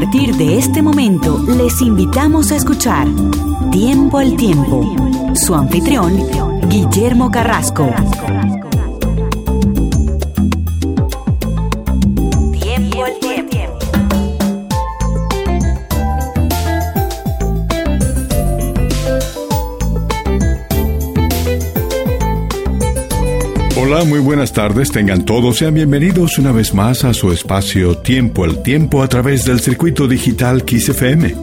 partir de este momento, les invitamos a escuchar Tiempo al Tiempo. Su anfitrión, Guillermo Carrasco. Hola, muy buenas tardes, tengan todos, sean bienvenidos una vez más a su espacio Tiempo al Tiempo a través del circuito digital XFM.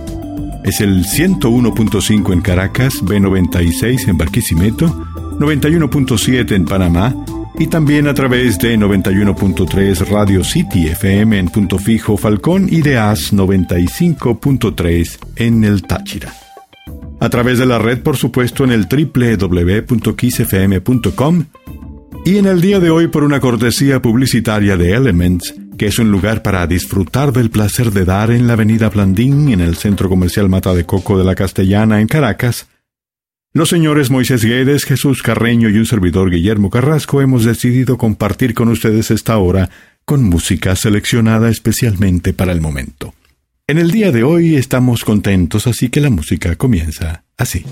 Es el 101.5 en Caracas, B96 en Barquisimeto, 91.7 en Panamá y también a través de 91.3 Radio City FM en Punto Fijo Falcón y de AS 95.3 en el Táchira. A través de la red, por supuesto, en el www.xfm.com y en el día de hoy por una cortesía publicitaria de Elements, que es un lugar para disfrutar del placer de dar en la avenida Blandín, en el centro comercial Mata de Coco de la Castellana, en Caracas, los señores Moisés Guedes, Jesús Carreño y un servidor Guillermo Carrasco hemos decidido compartir con ustedes esta hora con música seleccionada especialmente para el momento. En el día de hoy estamos contentos, así que la música comienza así.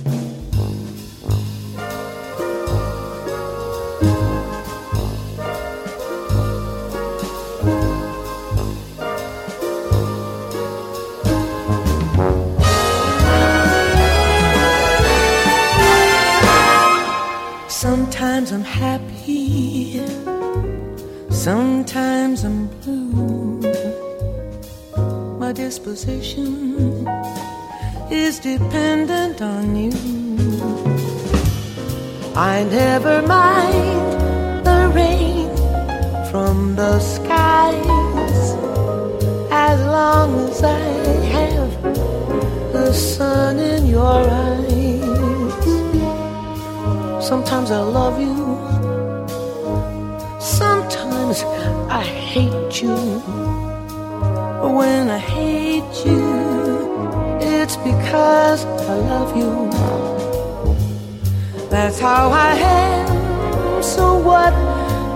Sometimes I'm blue. My disposition is dependent on you. I never mind the rain from the skies as long as I have the sun in your eyes. Sometimes I love you, sometimes I hate you. When I hate you, it's because I love you. That's how I am, so what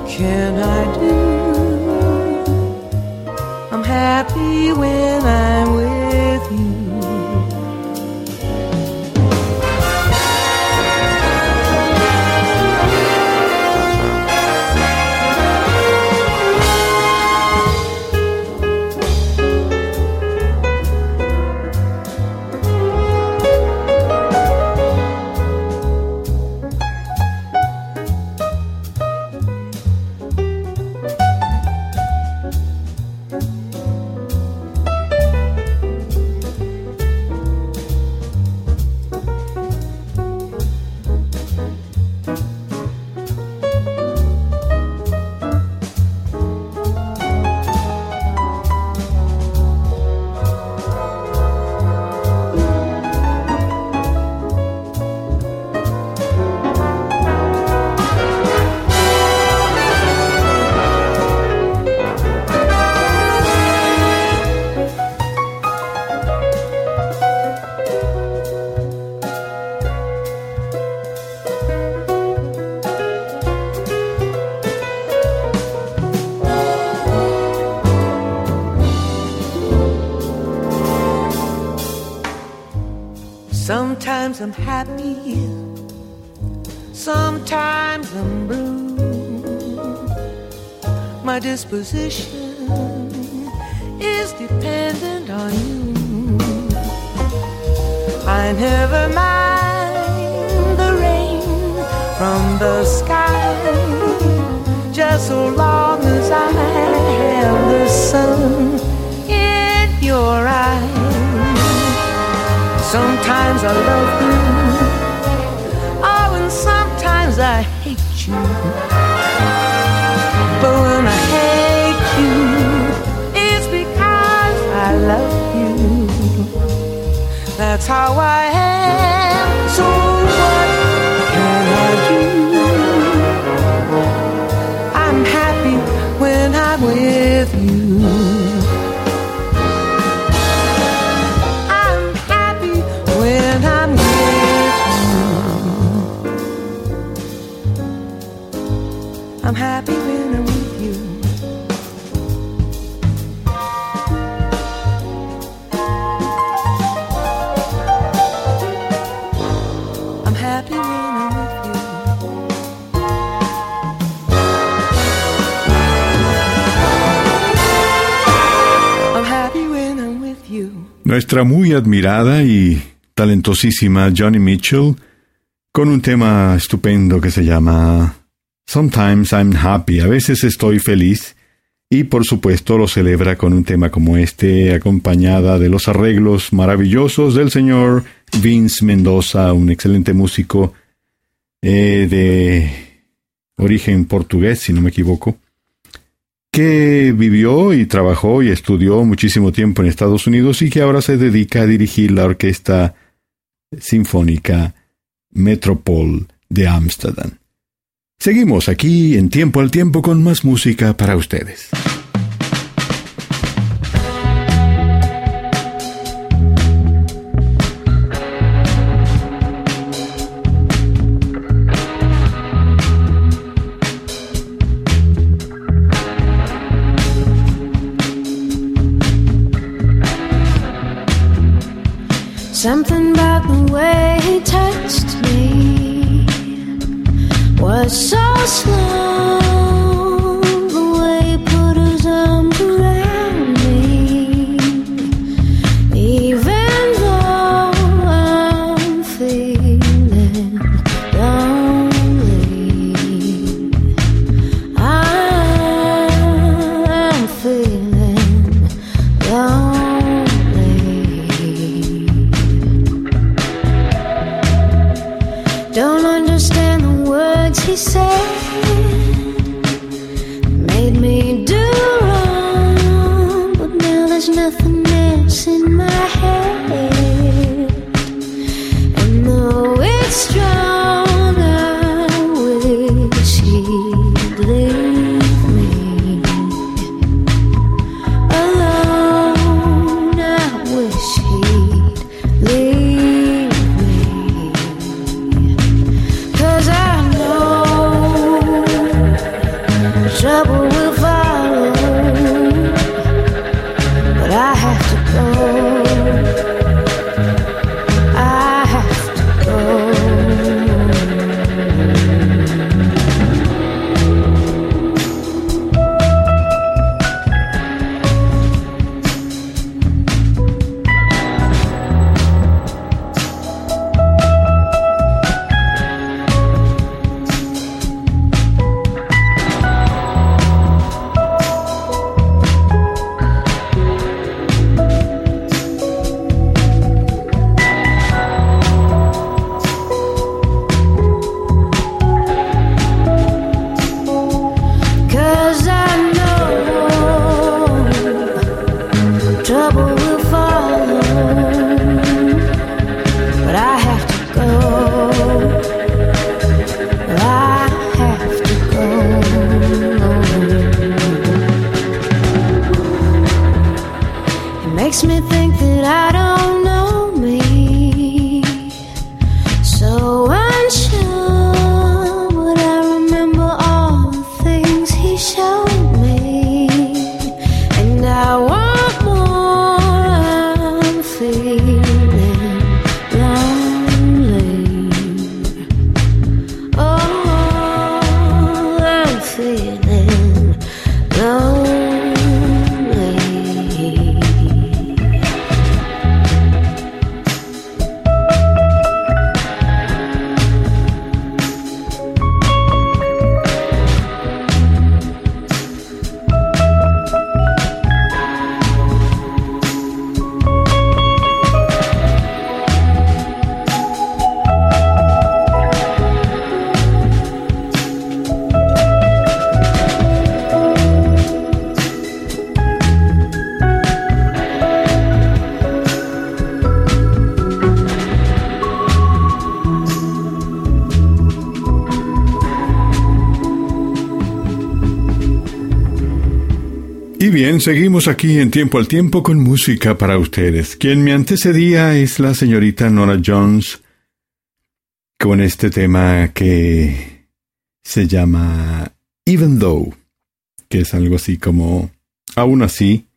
can I do? I'm happy when I'm with you. I'm happy, sometimes I'm blue. My disposition is dependent on you. I never mind the rain from the sky, just so long as I have the sun Sometimes I love you. Oh, and sometimes I hate you. But when I hate you, it's because I love you. That's how I am. So what can I do? I'm happy when I'm with you. I'm happy when I'm with you. I'm happy when I'm with you. Nuestra muy admirada y talentosísima Johnny Mitchell con un tema estupendo que se llama Sometimes I'm happy, a veces estoy feliz, y por supuesto lo celebra con un tema como este, acompañada de los arreglos maravillosos del señor Vince Mendoza, un excelente músico eh, de origen portugués, si no me equivoco, que vivió y trabajó y estudió muchísimo tiempo en Estados Unidos y que ahora se dedica a dirigir la Orquesta Sinfónica Metropol de Ámsterdam. Seguimos aquí en Tiempo al Tiempo con más música para ustedes. Something about the way so slow. Seguimos aquí en tiempo al tiempo con música para ustedes. Quien me antecedía es la señorita Nora Jones con este tema que se llama Even Though, que es algo así como aún así,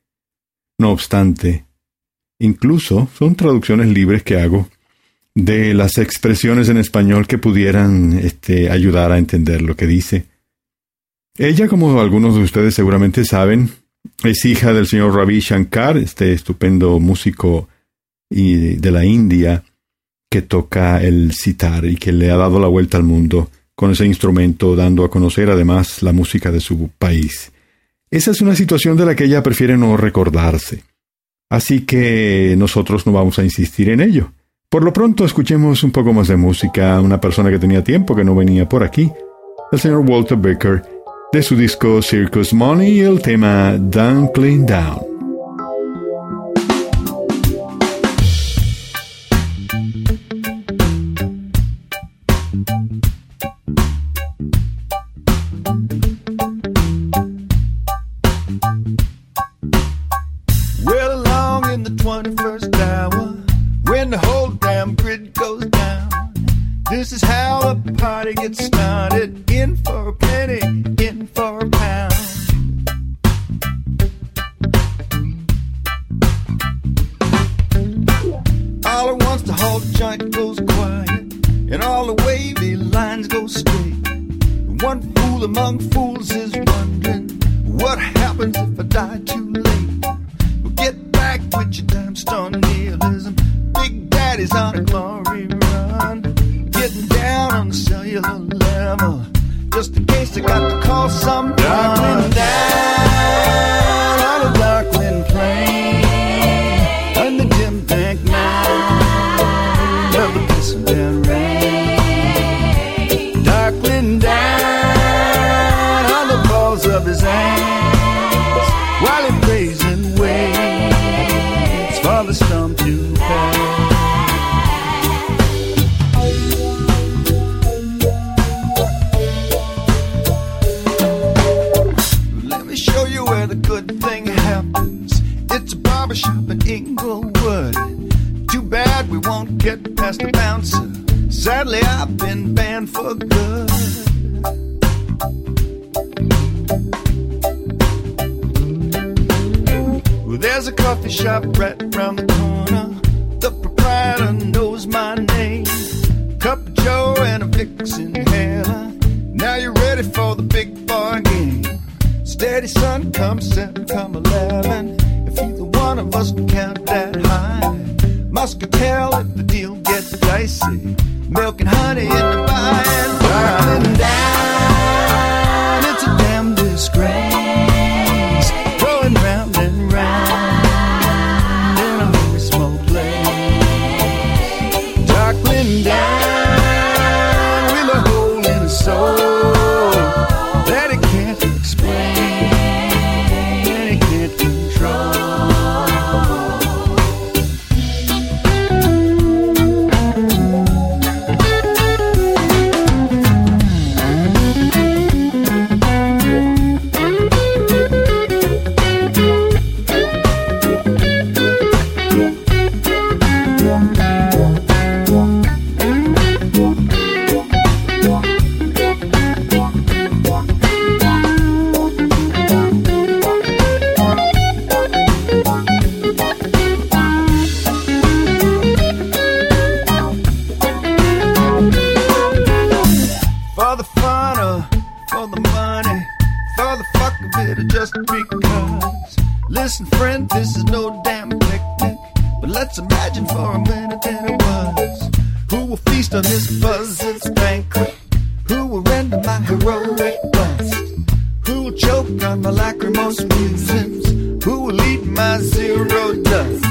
no obstante. Incluso son traducciones libres que hago de las expresiones en español que pudieran este, ayudar a entender lo que dice. Ella, como algunos de ustedes seguramente saben, es hija del señor Ravi Shankar, este estupendo músico y de la India que toca el sitar y que le ha dado la vuelta al mundo con ese instrumento, dando a conocer además la música de su país. Esa es una situación de la que ella prefiere no recordarse. Así que nosotros no vamos a insistir en ello. Por lo pronto escuchemos un poco más de música a una persona que tenía tiempo que no venía por aquí, el señor Walter Baker, de su disco Circus Money el tema Dunkling Down. barbershop in Inglewood. Too bad we won't get past the bouncer. Sadly, I've been banned for good. Well, there's a coffee shop right round the corner. The proprietor knows my name. Cup of Joe and a vixen inhaler. Now you're ready for the big bar game. Steady sun comes up. Can banquet? Who will render my heroic bust? Who will choke on my lachrymose musings? Who will eat my zero dust?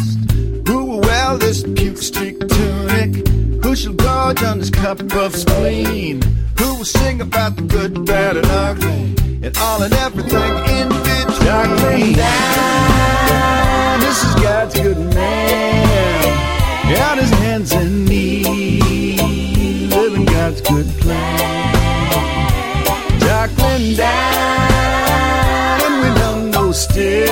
Who will wear this puke-streaked tunic? Who shall gorge on this cup of spleen? Who will sing about the good, bad, and ugly? And all and everything in between. This is God's good man. Yeah, good plan. Jacqueline down, and we done no still.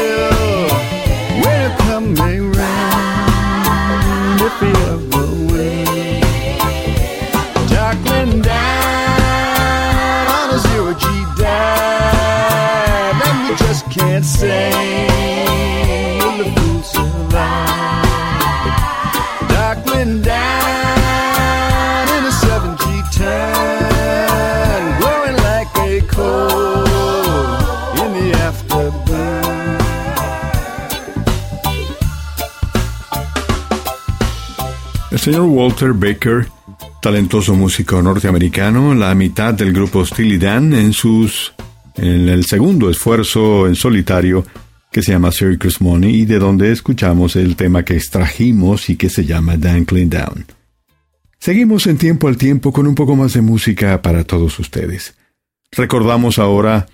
Walter Baker, talentoso músico norteamericano, la mitad del grupo Steely Dan en sus en el segundo esfuerzo en solitario que se llama Circus Money y de donde escuchamos el tema que extrajimos y que se llama Dankling Down. Seguimos en tiempo al tiempo con un poco más de música para todos ustedes. Recordamos ahora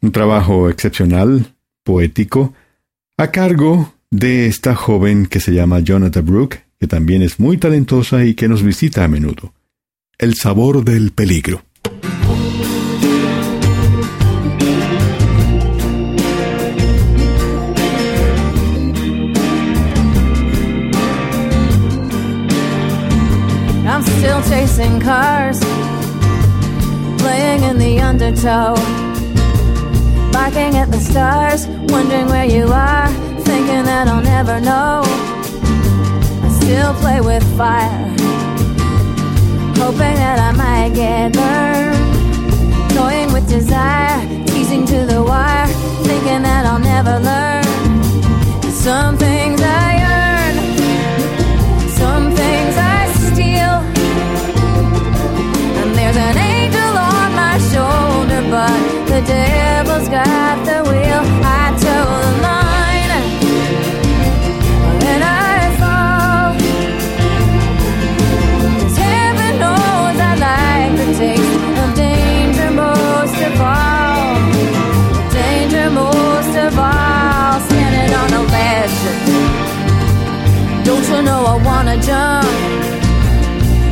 un trabajo excepcional, poético, a cargo de esta joven que se llama Jonathan Brooke, que también es muy talentosa y que nos visita a menudo. El sabor del peligro. I'm still chasing cars, playing in the undertow, barking at the stars, wondering where you are, thinking that I'll never know. Still play with fire, hoping that I might get burned, toying with desire, teasing to the wire, thinking that I'll never learn. Some things I earn, some things I steal. And there's an angel on my shoulder, but the devil's got the Don't know I wanna jump?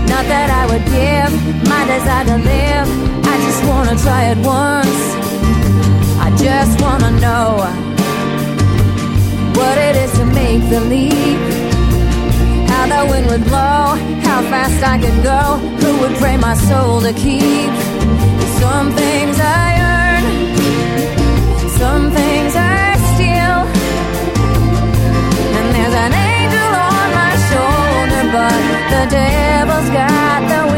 Not that I would give my desire to live. I just wanna try it once. I just wanna know what it is to make the leap. How the wind would blow, how fast I could go. Who would pray my soul to keep? Some things I the devil's got the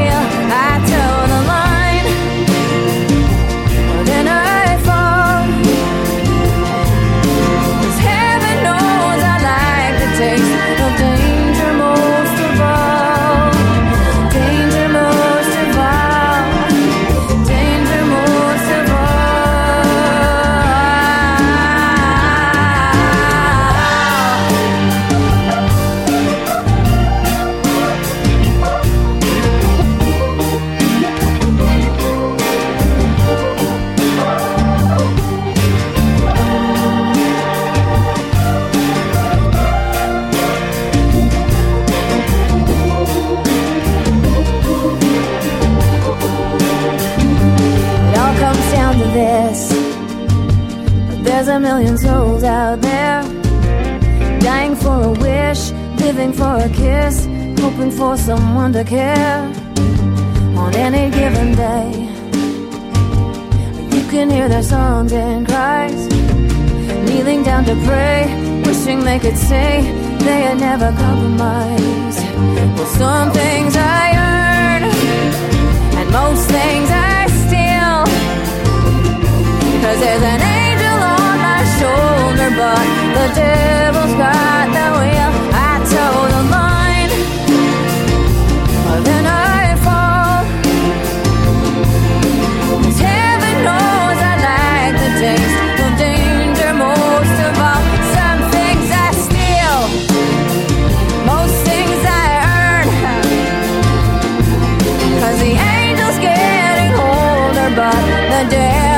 someone to care on any given day. You can hear their songs and cries, kneeling down to pray, wishing they could say they had never compromised. Well, some things I earn and most things I steal. Cause there's an angel on my shoulder, but the devil's got the wheel. wonder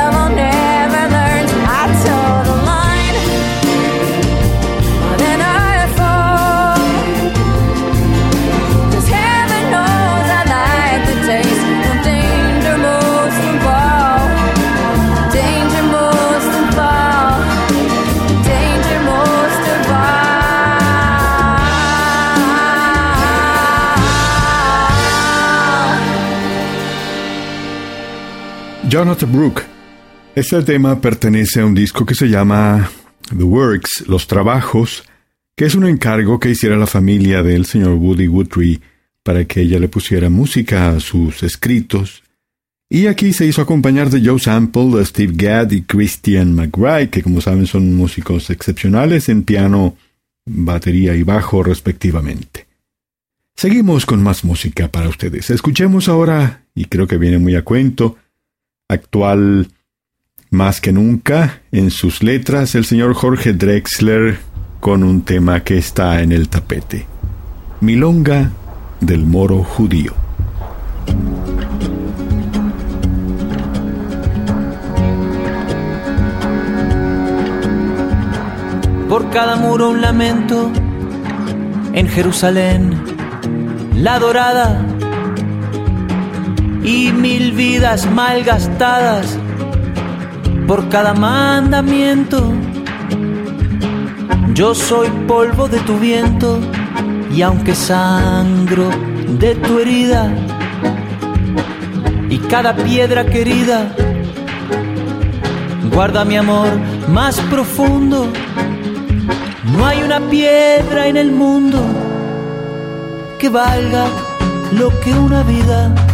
Jonathan Brooke. Este tema pertenece a un disco que se llama The Works, Los Trabajos, que es un encargo que hiciera la familia del señor Woody Guthrie para que ella le pusiera música a sus escritos. Y aquí se hizo acompañar de Joe Sample, de Steve Gadd y Christian McBride, que como saben son músicos excepcionales en piano, batería y bajo respectivamente. Seguimos con más música para ustedes. Escuchemos ahora, y creo que viene muy a cuento, actual más que nunca en sus letras el señor Jorge Drexler con un tema que está en el tapete. Milonga del moro judío. Por cada muro un lamento en Jerusalén, la dorada y mil vidas malgastadas por cada mandamiento. Yo soy polvo de tu viento y aunque sangro de tu herida y cada piedra querida guarda mi amor más profundo. No hay una piedra en el mundo que valga lo que una vida.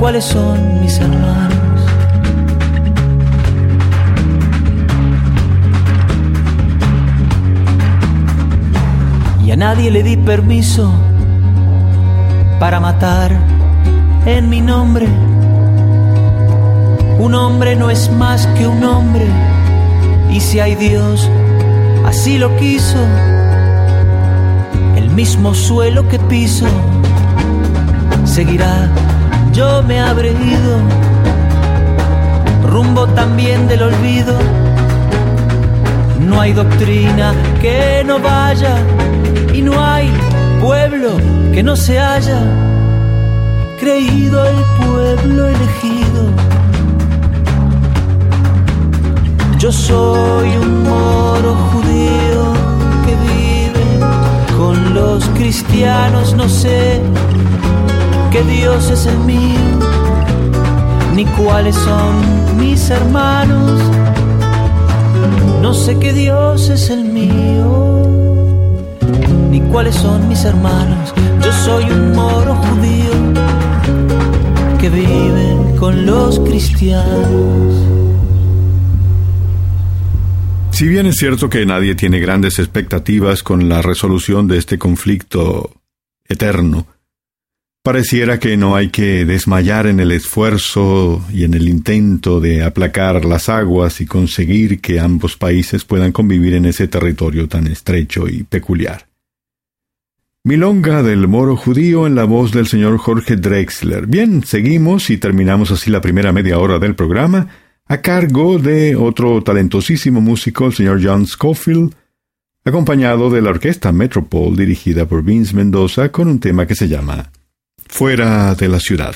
cuáles son mis hermanos. Y a nadie le di permiso para matar en mi nombre. Un hombre no es más que un hombre. Y si hay Dios, así lo quiso. El mismo suelo que piso seguirá yo me habré ido, rumbo también del olvido. No hay doctrina que no vaya y no hay pueblo que no se haya creído el pueblo elegido. Yo soy un moro judío que vive con los cristianos, no sé que Dios es el mío, ni cuáles son mis hermanos. No sé qué Dios es el mío, ni cuáles son mis hermanos. Yo soy un moro judío que vive con los cristianos. Si bien es cierto que nadie tiene grandes expectativas con la resolución de este conflicto eterno, Pareciera que no hay que desmayar en el esfuerzo y en el intento de aplacar las aguas y conseguir que ambos países puedan convivir en ese territorio tan estrecho y peculiar. Milonga del moro judío en la voz del señor Jorge Drexler. Bien, seguimos y terminamos así la primera media hora del programa a cargo de otro talentosísimo músico, el señor John Scofield, acompañado de la orquesta Metropole dirigida por Vince Mendoza con un tema que se llama fuera de la ciudad.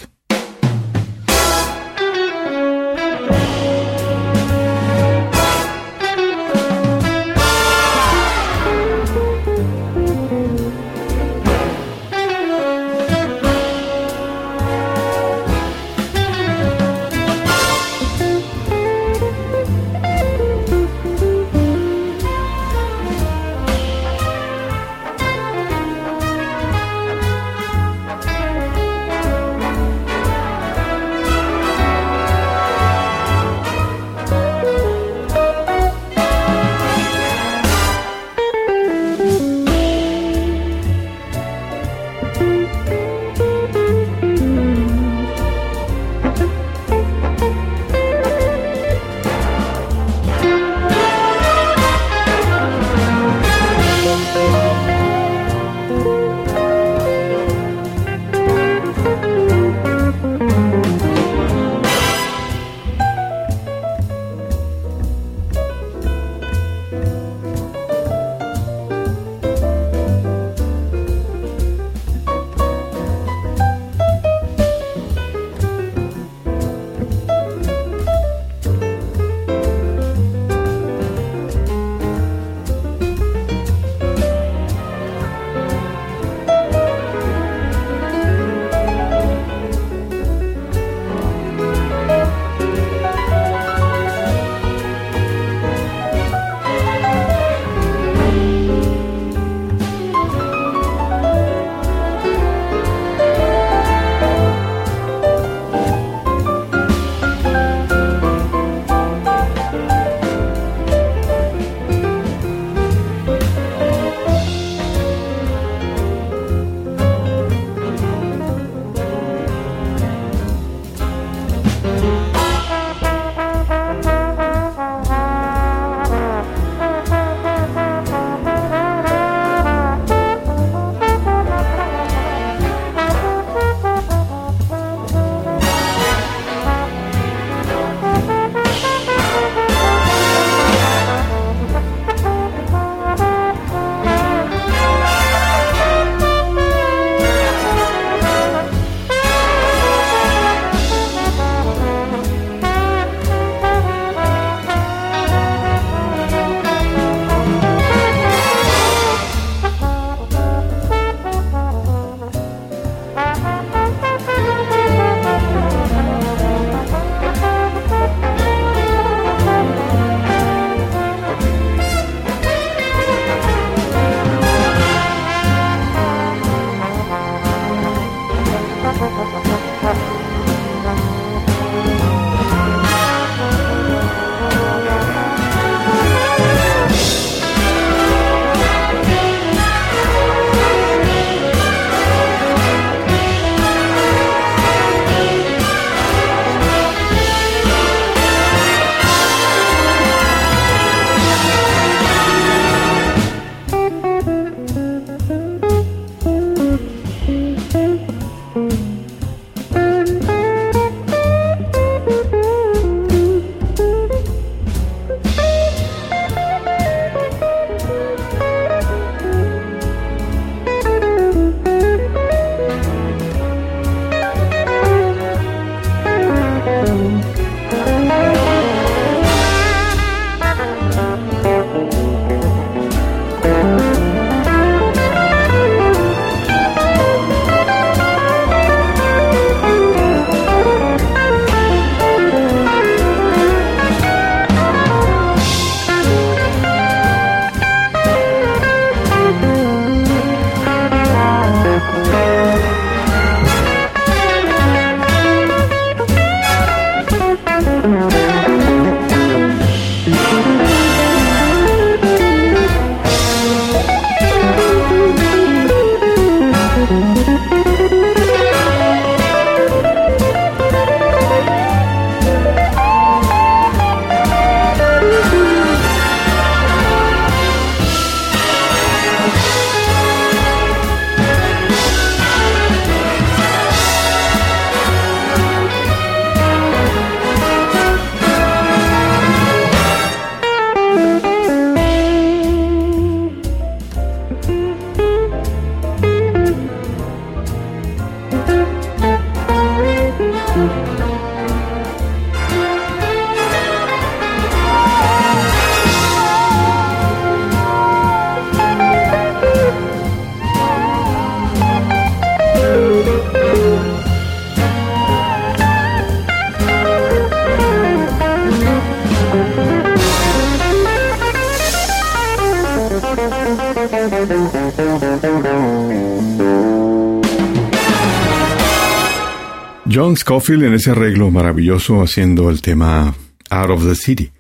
Scofield en ese arreglo maravilloso haciendo el tema Out of the City.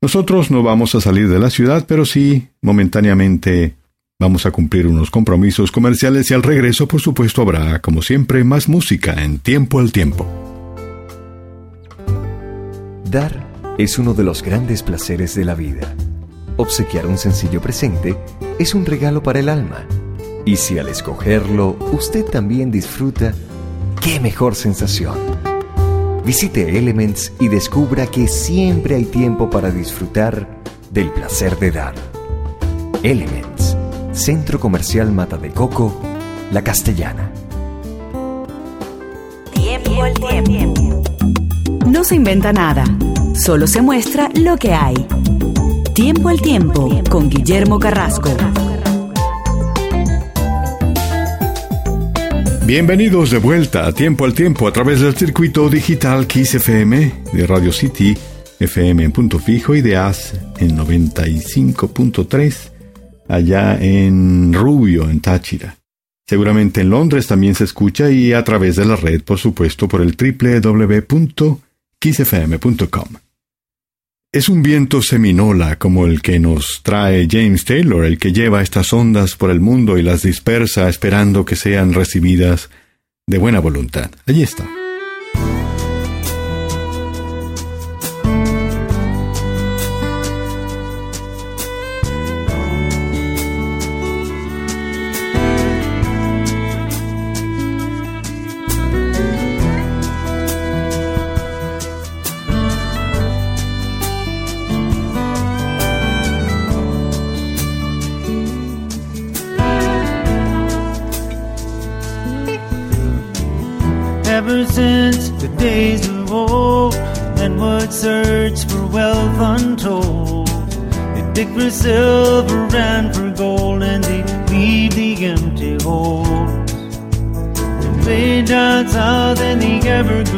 Nosotros no vamos a salir de la ciudad, pero sí, momentáneamente, vamos a cumplir unos compromisos comerciales y al regreso, por supuesto, habrá, como siempre, más música en tiempo al tiempo. Dar es uno de los grandes placeres de la vida. Obsequiar un sencillo presente es un regalo para el alma. Y si al escogerlo usted también disfruta, ¡Qué mejor sensación! Visite Elements y descubra que siempre hay tiempo para disfrutar del placer de dar. Elements, Centro Comercial Mata de Coco, La Castellana. Tiempo al tiempo. No se inventa nada, solo se muestra lo que hay. Tiempo al tiempo con Guillermo Carrasco. Bienvenidos de vuelta a Tiempo al Tiempo a través del circuito digital Kiss FM de Radio City, FM en punto fijo y de AS en 95.3 allá en Rubio, en Táchira. Seguramente en Londres también se escucha y a través de la red, por supuesto, por el www.kissfm.com. Es un viento seminola como el que nos trae James Taylor, el que lleva estas ondas por el mundo y las dispersa esperando que sean recibidas de buena voluntad. Allí está.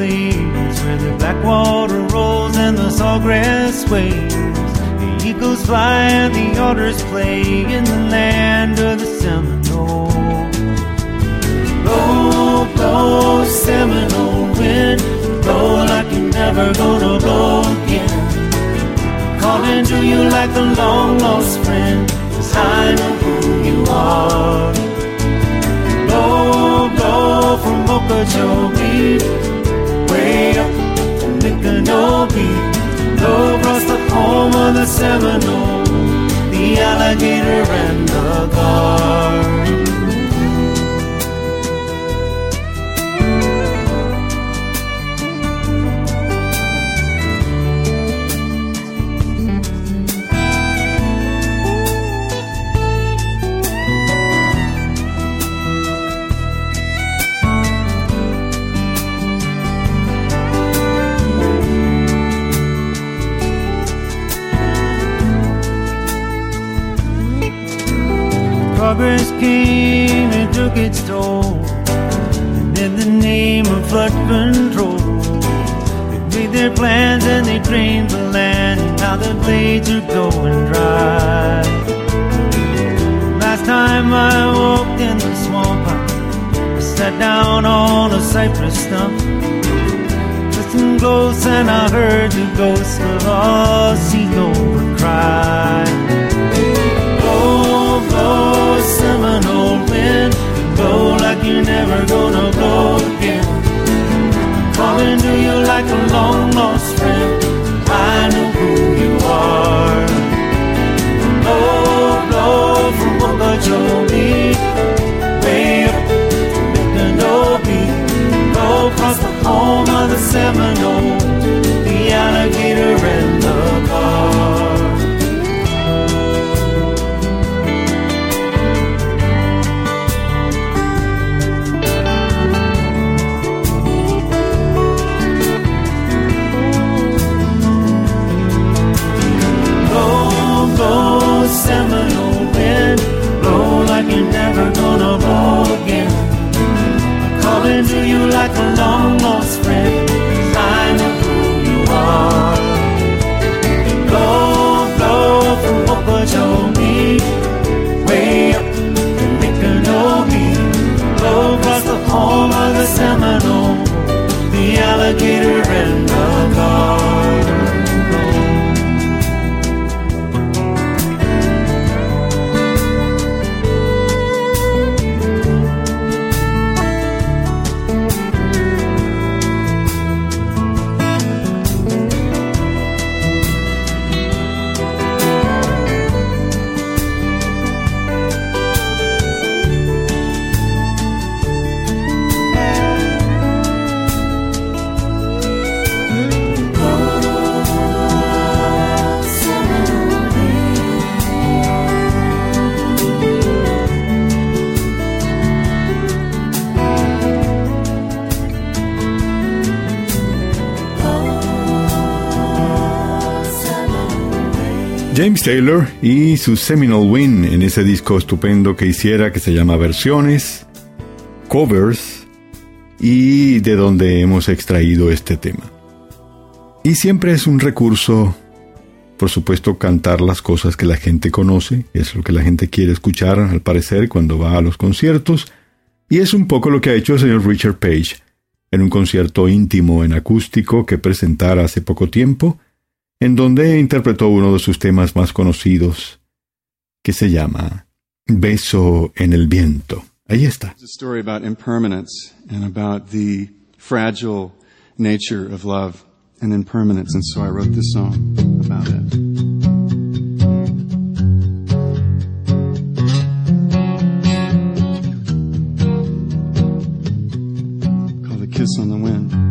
Everglades where the black water rolls and the sawgrass waves. The eagles fly and the otters play in the land of the Seminoles. Blow, blow, Seminole wind, blow like you're never gonna blow again. Calling to you like a long lost friend, cause I know who you are. Blow, blow from Okeechobee, up to Micanopy, blow across the home of the Seminole, the alligator and the guard. Progress came and took its toll. And in the name of flood control, they made their plans and they drained the land. And now the blades are going dry. Last time I walked in the swamp, I sat down on a cypress stump. Listened close and I heard the ghost of a seagull cry. Seminole wind, blow like you're never gonna again. Calling to you like a long lost friend. I know Taylor y su Seminole Win en ese disco estupendo que hiciera que se llama Versiones, Covers y de donde hemos extraído este tema. Y siempre es un recurso, por supuesto, cantar las cosas que la gente conoce, es lo que la gente quiere escuchar al parecer cuando va a los conciertos, y es un poco lo que ha hecho el señor Richard Page en un concierto íntimo en acústico que presentara hace poco tiempo, en donde interpretó uno de sus temas más conocidos, que se llama Beso en el viento. Ahí está. It's a story about impermanence and about the fragile nature of love and impermanence, and so I wrote this song about it. Called A Kiss on the Wind.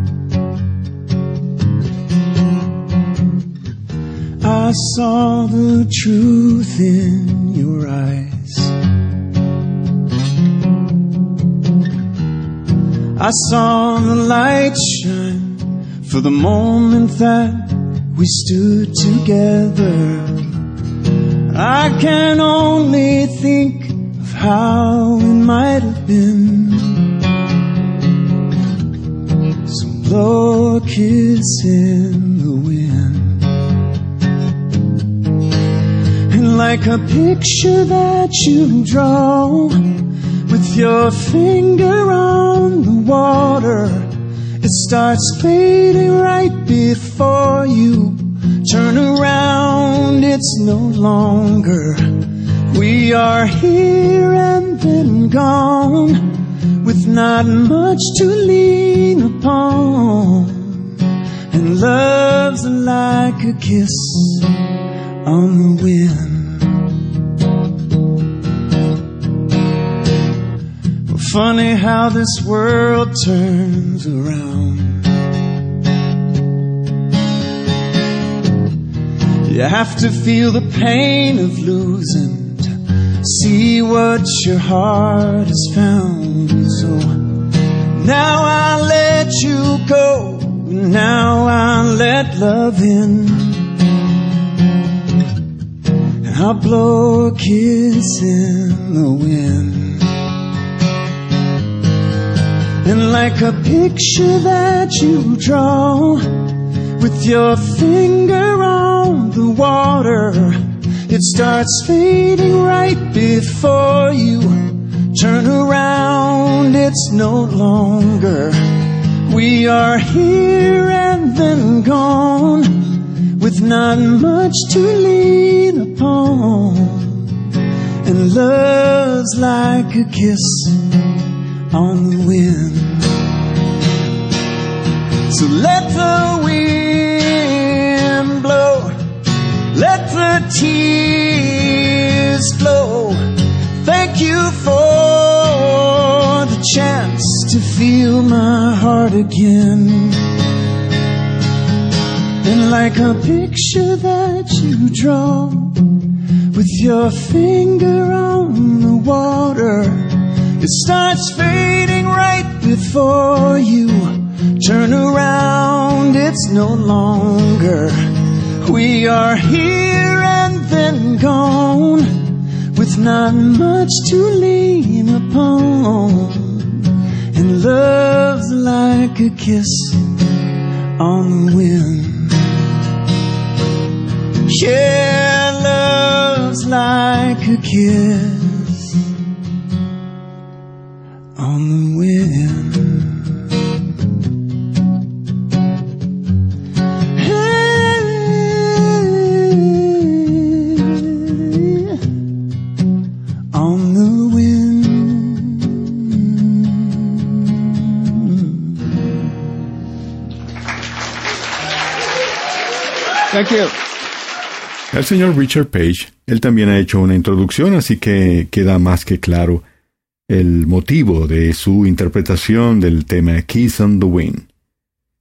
I saw the truth in your eyes. I saw the light shine for the moment that we stood together. I can only think of how it might have been. Some blow kiss in the wind. Like a picture that you draw with your finger on the water, it starts fading right before you turn around. It's no longer. We are here and then gone with not much to lean upon. And love's like a kiss on the wind. Funny how this world turns around. You have to feel the pain of losing to see what your heart has found. So now I let you go. Now I let love in. And I'll blow a kiss in the wind. And like a picture that you draw with your finger on the water, it starts fading right before you turn around. It's no longer. We are here and then gone with not much to lean upon. And love's like a kiss on the wind. So let the wind blow, let the tears flow. Thank you for the chance to feel my heart again. And like a picture that you draw with your finger on the water. It starts fading right before you turn around. It's no longer. We are here and then gone with not much to lean upon. And love's like a kiss on the wind. Yeah, love's like a kiss El señor Richard Page, él también ha hecho una introducción, así que queda más que claro el motivo de su interpretación del tema Kiss on the Wind.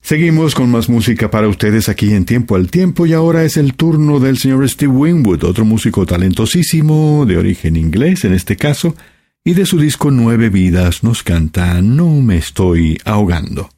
Seguimos con más música para ustedes aquí en Tiempo al Tiempo y ahora es el turno del señor Steve Winwood, otro músico talentosísimo, de origen inglés en este caso, y de su disco Nueve Vidas nos canta No me estoy ahogando.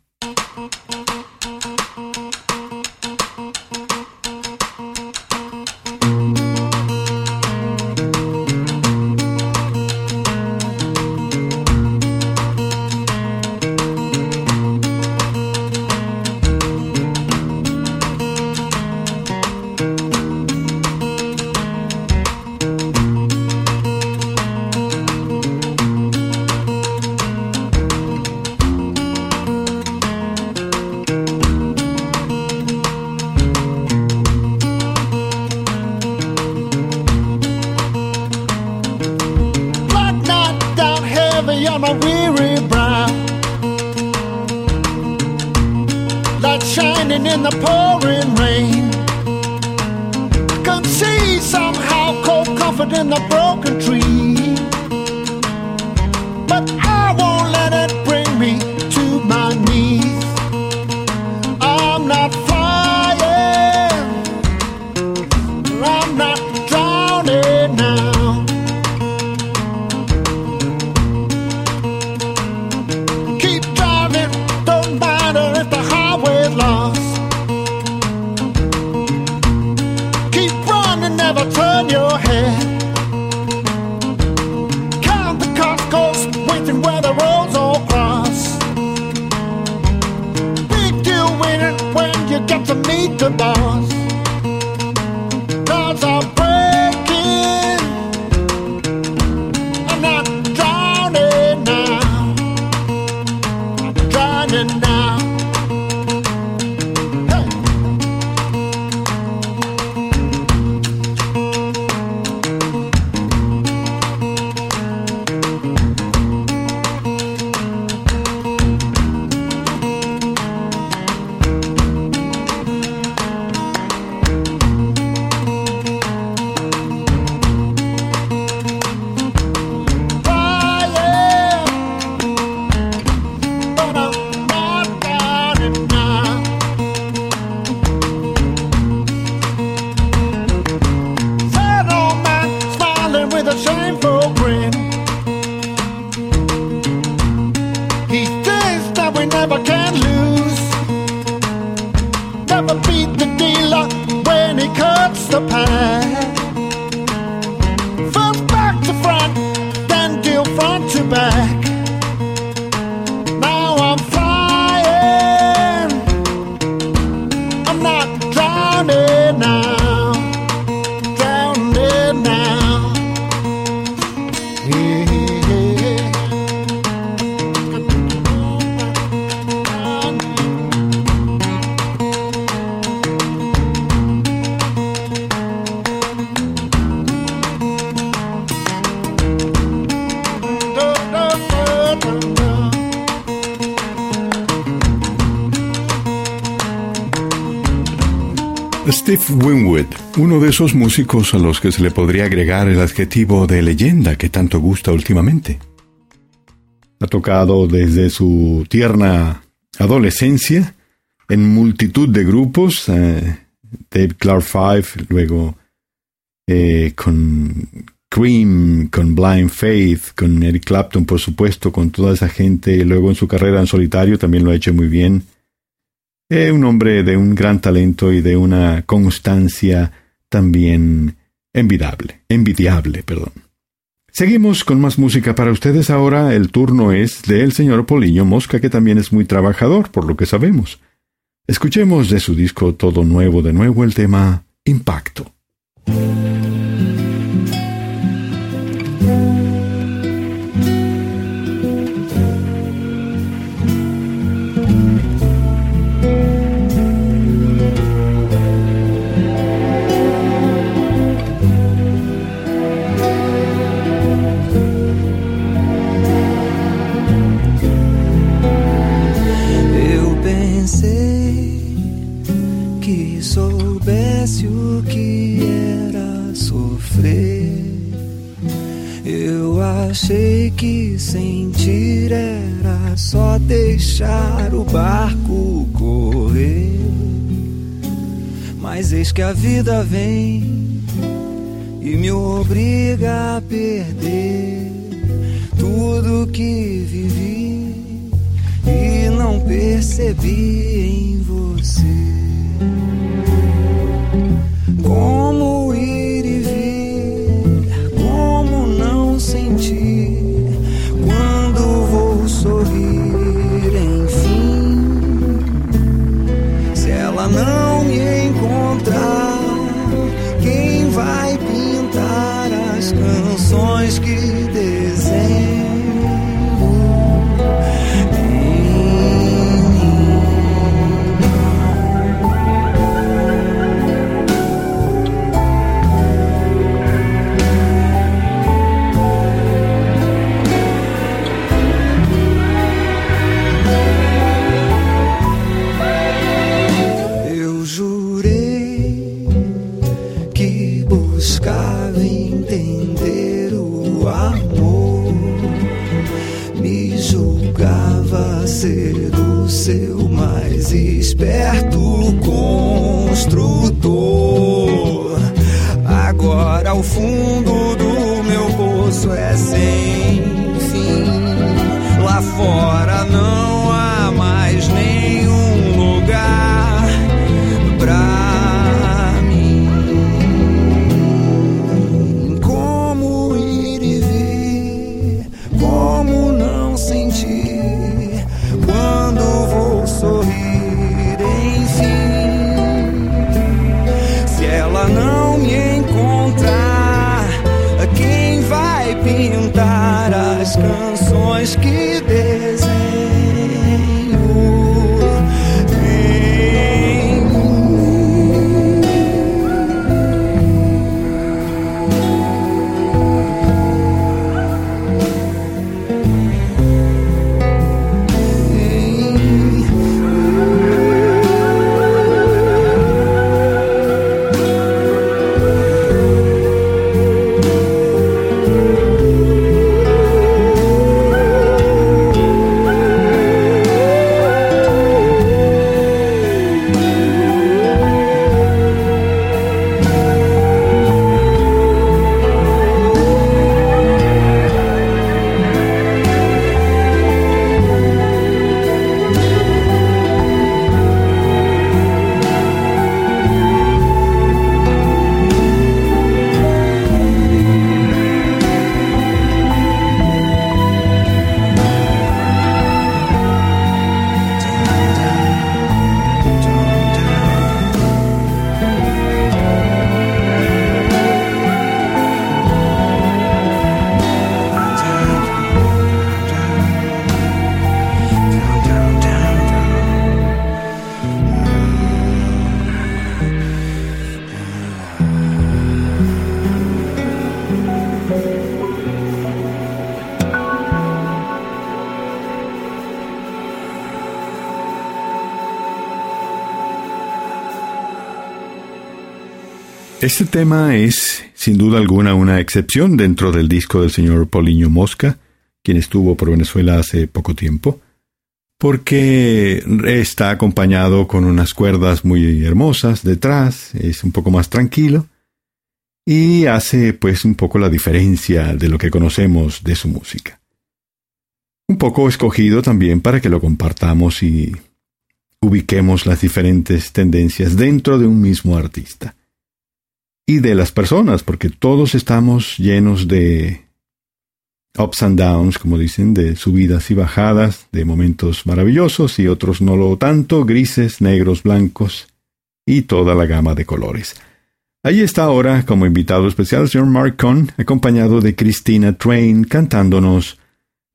Shining in the pouring rain. Can see somehow cold comfort in the broken tree. But I uno de esos músicos a los que se le podría agregar el adjetivo de leyenda que tanto gusta últimamente. Ha tocado desde su tierna adolescencia en multitud de grupos, eh, Dave Clark Five, luego eh, con Cream, con Blind Faith, con Eric Clapton, por supuesto, con toda esa gente, luego en su carrera en solitario también lo ha hecho muy bien. Eh, un hombre de un gran talento y de una constancia también envidiable, envidiable, perdón. Seguimos con más música para ustedes ahora. El turno es del señor Poliño Mosca, que también es muy trabajador, por lo que sabemos. Escuchemos de su disco todo nuevo de nuevo el tema Impacto. Pensei que soubesse o que era sofrer. Eu achei que sentir era só deixar o barco correr. Mas eis que a vida vem e me obriga a perder tudo que vivi não percebi em você Este tema es, sin duda alguna, una excepción dentro del disco del señor Paulinho Mosca, quien estuvo por Venezuela hace poco tiempo, porque está acompañado con unas cuerdas muy hermosas detrás, es un poco más tranquilo, y hace pues un poco la diferencia de lo que conocemos de su música. Un poco escogido también para que lo compartamos y ubiquemos las diferentes tendencias dentro de un mismo artista y de las personas, porque todos estamos llenos de ups and downs, como dicen, de subidas y bajadas, de momentos maravillosos y otros no lo tanto, grises, negros, blancos y toda la gama de colores. Ahí está ahora como invitado especial el señor acompañado de Christina Train cantándonos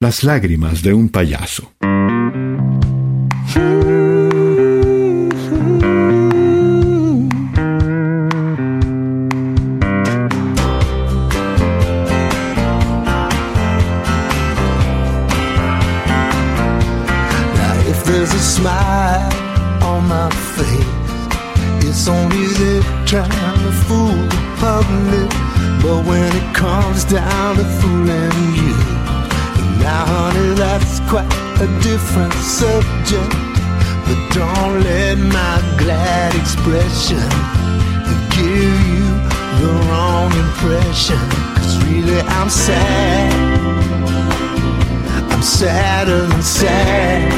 Las lágrimas de un payaso. Comes down to fooling you, now, honey, that's quite a different subject. But don't let my glad expression give you the wrong impression. Cause really, I'm sad. I'm sadder than sad.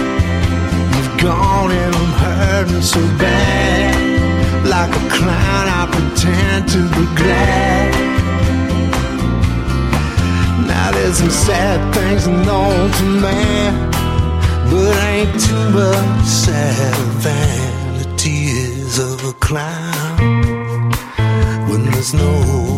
You've gone and I'm hurting so bad. Like a clown, I pretend to be glad. Some sad things known to man, but ain't too much sadder than the tears of a clown when there's no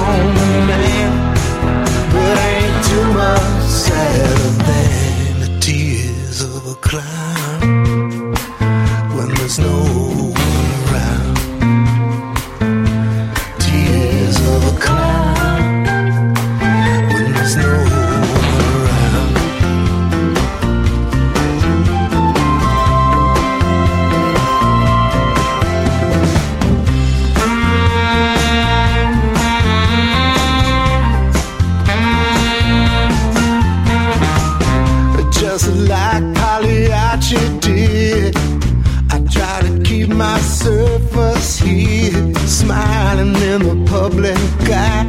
us here smiling in the public eye.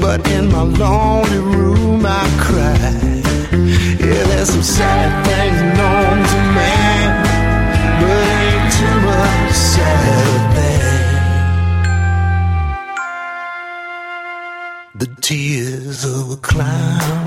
But in my lonely room I cry. Yeah, there's some sad things known to man, but ain't too much sad thing. The tears of a clown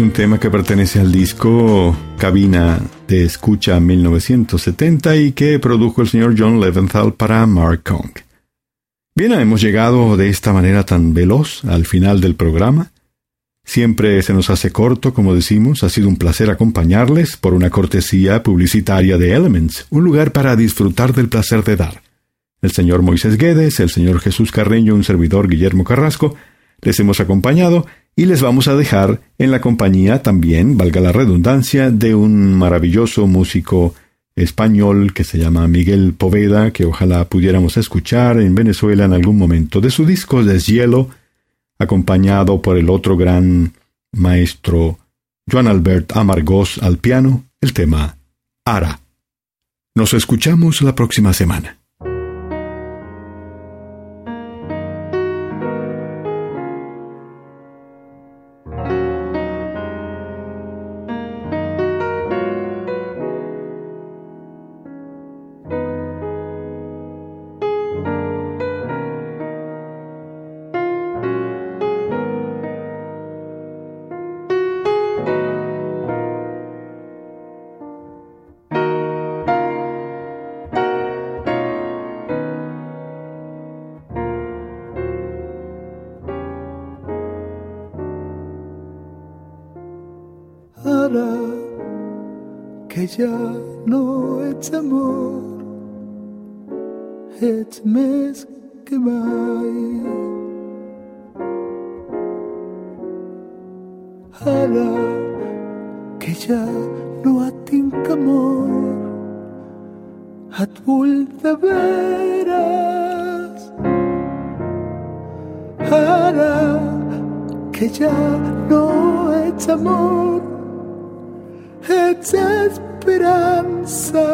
Un tema que pertenece al disco Cabina de Escucha 1970 y que produjo el señor John Leventhal para Mark Kong. Bien, hemos llegado de esta manera tan veloz al final del programa. Siempre se nos hace corto, como decimos, ha sido un placer acompañarles por una cortesía publicitaria de Elements, un lugar para disfrutar del placer de dar. El señor Moisés Guedes, el señor Jesús Carreño, un servidor Guillermo Carrasco, les hemos acompañado y les vamos a dejar en la compañía también, valga la redundancia, de un maravilloso músico español que se llama Miguel Poveda, que ojalá pudiéramos escuchar en Venezuela en algún momento, de su disco Deshielo, acompañado por el otro gran maestro Joan Albert Amargós al piano, el tema Ara. Nos escuchamos la próxima semana. Ja no ets amor, ets més que mai. Ara que ja no et tinc amor, et vull de que ja no ets amor, ets esperança esperanza.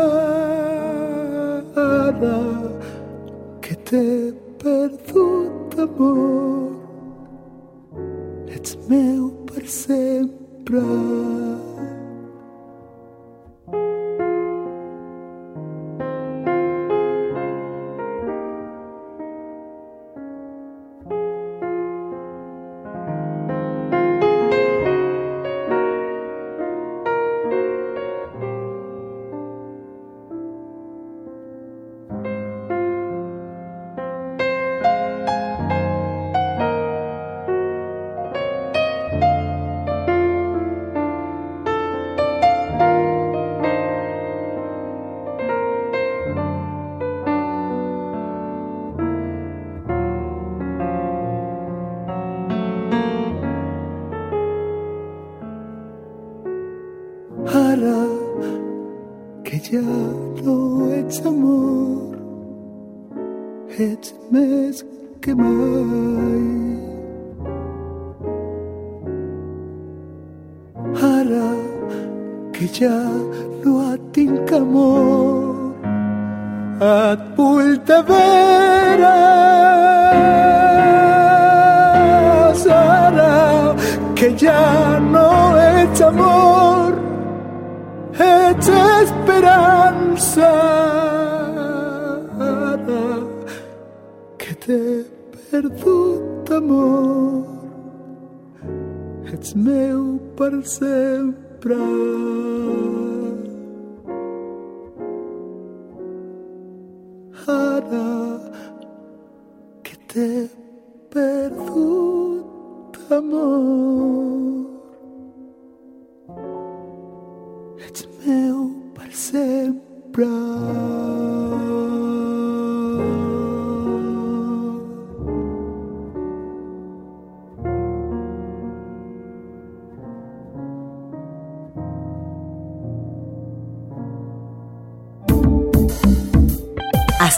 Dulce.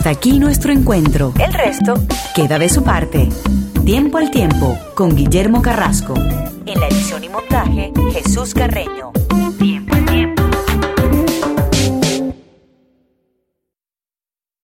Hasta aquí nuestro encuentro. El resto queda de su parte. Tiempo al tiempo con Guillermo Carrasco. En la edición y montaje, Jesús Carreño.